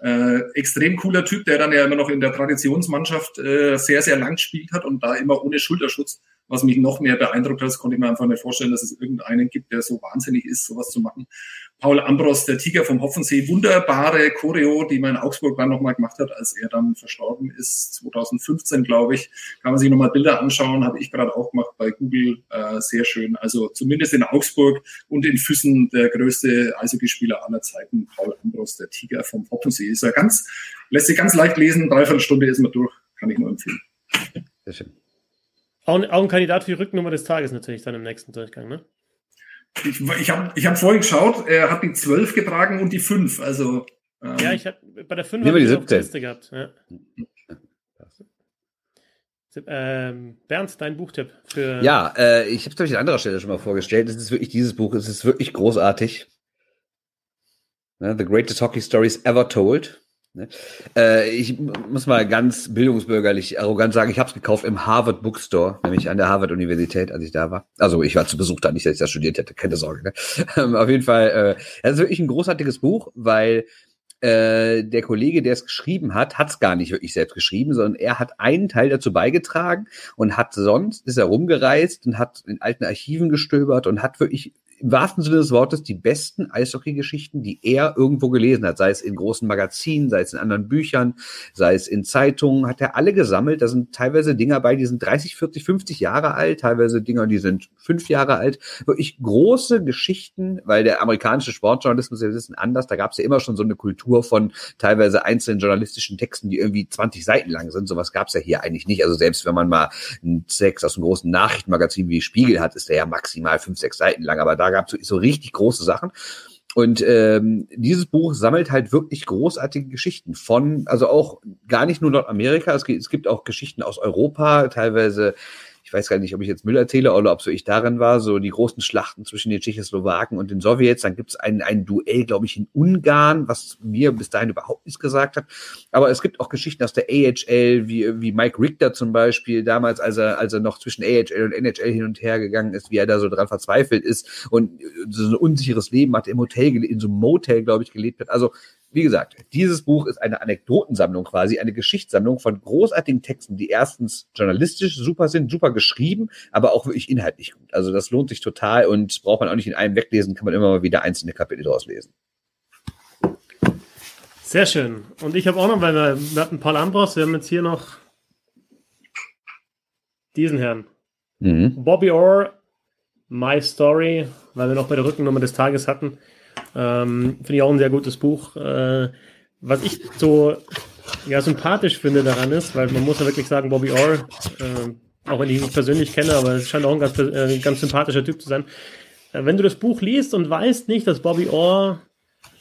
Äh, extrem cooler Typ, der dann ja immer noch in der Traditionsmannschaft äh, sehr, sehr lang gespielt hat und da immer ohne Schulterschutz was mich noch mehr beeindruckt hat, das konnte ich mir einfach nicht vorstellen, dass es irgendeinen gibt, der so wahnsinnig ist, sowas zu machen. Paul Ambros, der Tiger vom Hoffensee, wunderbare Choreo, die man in Augsburg dann nochmal gemacht hat, als er dann verstorben ist, 2015, glaube ich. Kann man sich nochmal Bilder anschauen, habe ich gerade auch gemacht bei Google, äh, sehr schön. Also zumindest in Augsburg und in Füssen der größte Eishockeyspieler aller Zeiten, Paul Ambros, der Tiger vom Hoffensee. Ist er ganz, lässt sich ganz leicht lesen, dreiviertel Stunde ist man durch, kann ich nur empfehlen. Sehr schön. Auch ein, auch ein Kandidat für die Rücknummer des Tages natürlich dann im nächsten Durchgang, ne? Ich, ich habe ich hab vorhin geschaut, er hat die 12 getragen und die 5. Also, ähm, ja, ich habe bei der 5 habe ich die Liste gehabt. Ja. Ähm, Bernd, dein Buchtipp für. Ja, äh, ich habe es euch an anderer Stelle schon mal vorgestellt. Es ist wirklich dieses Buch, es ist wirklich großartig. Ne, The Greatest Hockey Stories Ever Told? Äh, ich muss mal ganz bildungsbürgerlich arrogant sagen, ich habe es gekauft im Harvard Bookstore, nämlich an der Harvard Universität, als ich da war. Also ich war zu Besuch da, nicht, dass ich das studiert hätte, keine Sorge. Ne? Ähm, auf jeden Fall, äh, das ist wirklich ein großartiges Buch, weil äh, der Kollege, der es geschrieben hat, hat es gar nicht wirklich selbst geschrieben, sondern er hat einen Teil dazu beigetragen und hat sonst ist er rumgereist und hat in alten Archiven gestöbert und hat wirklich im wahrsten Sinne des Wortes die besten Eishockey-Geschichten, die er irgendwo gelesen hat, sei es in großen Magazinen, sei es in anderen Büchern, sei es in Zeitungen, hat er alle gesammelt. Da sind teilweise Dinger bei, die sind 30, 40, 50 Jahre alt, teilweise Dinger, die sind fünf Jahre alt. Wirklich große Geschichten, weil der amerikanische Sportjournalismus ist ein bisschen anders. Da gab es ja immer schon so eine Kultur von teilweise einzelnen journalistischen Texten, die irgendwie 20 Seiten lang sind. Sowas gab es ja hier eigentlich nicht. Also selbst wenn man mal einen Text aus einem großen Nachrichtenmagazin wie Spiegel hat, ist der ja maximal fünf, sechs Seiten lang. Aber da gab es so richtig große Sachen. Und ähm, dieses Buch sammelt halt wirklich großartige Geschichten von, also auch gar nicht nur Nordamerika, es es gibt auch Geschichten aus Europa, teilweise ich weiß gar nicht, ob ich jetzt Müll erzähle oder ob so ich darin war, so die großen Schlachten zwischen den Tschechoslowaken und den Sowjets. Dann gibt es ein, ein Duell, glaube ich, in Ungarn, was mir bis dahin überhaupt nichts gesagt hat. Aber es gibt auch Geschichten aus der AHL, wie, wie Mike Richter zum Beispiel, damals, als er, als er noch zwischen AHL und NHL hin und her gegangen ist, wie er da so dran verzweifelt ist und so ein unsicheres Leben hat, im Hotel, in so einem Motel, glaube ich, gelebt hat. Also wie gesagt, dieses Buch ist eine Anekdotensammlung quasi, eine Geschichtssammlung von großartigen Texten, die erstens journalistisch super sind, super geschrieben, aber auch wirklich inhaltlich gut. Also das lohnt sich total und braucht man auch nicht in einem weglesen, kann man immer mal wieder einzelne Kapitel daraus lesen. Sehr schön. Und ich habe auch noch, weil wir, wir hatten Paul Ambros, wir haben jetzt hier noch diesen Herrn. Mhm. Bobby Orr, My Story, weil wir noch bei der Rückennummer des Tages hatten. Ähm, Finde ich auch ein sehr gutes Buch. Äh, was ich so ja, sympathisch finde daran ist, weil man muss ja wirklich sagen, Bobby Orr, äh, auch wenn ich ihn nicht persönlich kenne, aber es scheint auch ein ganz, äh, ganz sympathischer Typ zu sein. Äh, wenn du das Buch liest und weißt nicht, dass Bobby Orr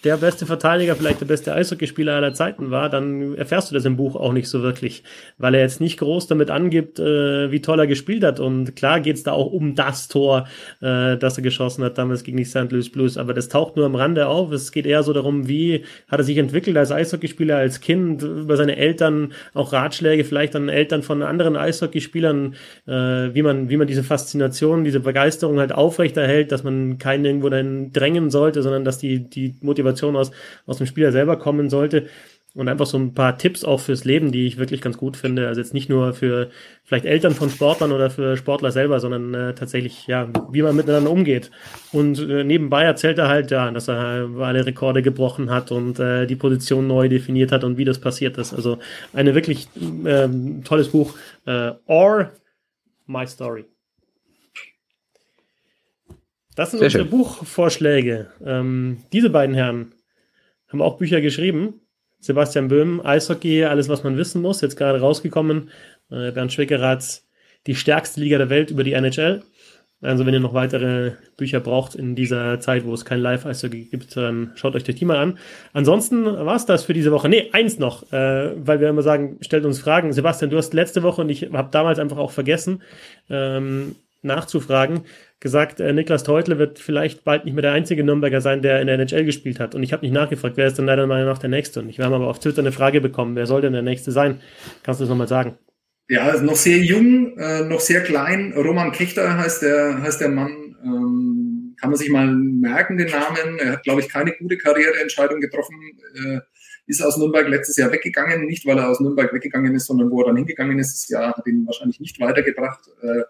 der beste Verteidiger, vielleicht der beste Eishockeyspieler aller Zeiten war, dann erfährst du das im Buch auch nicht so wirklich, weil er jetzt nicht groß damit angibt, äh, wie toll er gespielt hat. Und klar geht's da auch um das Tor, äh, das er geschossen hat damals gegen die St. Louis Blues, aber das taucht nur am Rande auf. Es geht eher so darum, wie hat er sich entwickelt als Eishockeyspieler, als Kind, über seine Eltern, auch Ratschläge vielleicht an Eltern von anderen Eishockeyspielern, äh, wie man, wie man diese Faszination, diese Begeisterung halt aufrechterhält, dass man keinen irgendwo dann drängen sollte, sondern dass die, die Motivation Motivation aus, aus dem Spieler selber kommen sollte. Und einfach so ein paar Tipps auch fürs Leben, die ich wirklich ganz gut finde. Also jetzt nicht nur für vielleicht Eltern von Sportlern oder für Sportler selber, sondern äh, tatsächlich, ja, wie man miteinander umgeht. Und äh, nebenbei erzählt er halt, ja, dass er alle Rekorde gebrochen hat und äh, die Position neu definiert hat und wie das passiert ist. Also eine wirklich äh, tolles Buch. Äh, Or My Story. Das sind Sehr unsere schön. Buchvorschläge. Ähm, diese beiden Herren haben auch Bücher geschrieben. Sebastian Böhm, Eishockey, alles, was man wissen muss, jetzt gerade rausgekommen. Äh, Bernd Schwickerath, die stärkste Liga der Welt über die NHL. Also wenn ihr noch weitere Bücher braucht in dieser Zeit, wo es kein Live-Eishockey gibt, dann schaut euch die mal an. Ansonsten war es das für diese Woche. Nee, eins noch, äh, weil wir immer sagen, stellt uns Fragen. Sebastian, du hast letzte Woche, und ich habe damals einfach auch vergessen, ähm, nachzufragen, gesagt, äh, Niklas Teutle wird vielleicht bald nicht mehr der einzige Nürnberger sein, der in der NHL gespielt hat. Und ich habe nicht nachgefragt, wer ist denn leider mal nach der Nächste? Und ich habe aber auf Twitter eine Frage bekommen, wer soll denn der Nächste sein? Kannst du das nochmal sagen? Ja, ist noch sehr jung, äh, noch sehr klein. Roman Kechter heißt der, heißt der Mann. Ähm, kann man sich mal merken, den Namen. Er hat, glaube ich, keine gute Karriereentscheidung getroffen. Äh, ist aus Nürnberg letztes Jahr weggegangen. Nicht, weil er aus Nürnberg weggegangen ist, sondern wo er dann hingegangen ist. Das Jahr hat ihn wahrscheinlich nicht weitergebracht. Äh,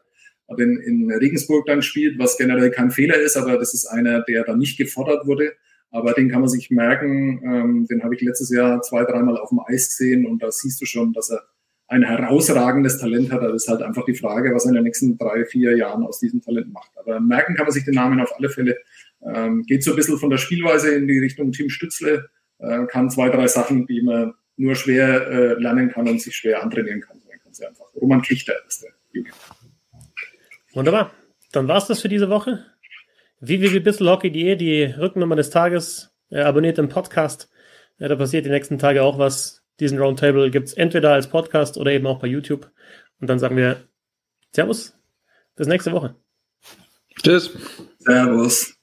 in, in Regensburg dann gespielt, was generell kein Fehler ist, aber das ist einer, der da nicht gefordert wurde. Aber den kann man sich merken, ähm, den habe ich letztes Jahr zwei, dreimal auf dem Eis gesehen und da siehst du schon, dass er ein herausragendes Talent hat. Das ist halt einfach die Frage, was er in den nächsten drei, vier Jahren aus diesem Talent macht. Aber merken kann man sich den Namen auf alle Fälle. Ähm, geht so ein bisschen von der Spielweise in die Richtung Tim Stützle, äh, kann zwei, drei Sachen, die man nur schwer äh, lernen kann und sich schwer antrainieren kann. So einfach. Roman Kichter ist der Junge. Wunderbar. Dann war's das für diese Woche. www.bisselhockey.de, die Rückennummer des Tages. Äh, abonniert den Podcast. Ja, da passiert die nächsten Tage auch was. Diesen Roundtable gibt's entweder als Podcast oder eben auch bei YouTube. Und dann sagen wir Servus. Bis nächste Woche. Tschüss. Servus.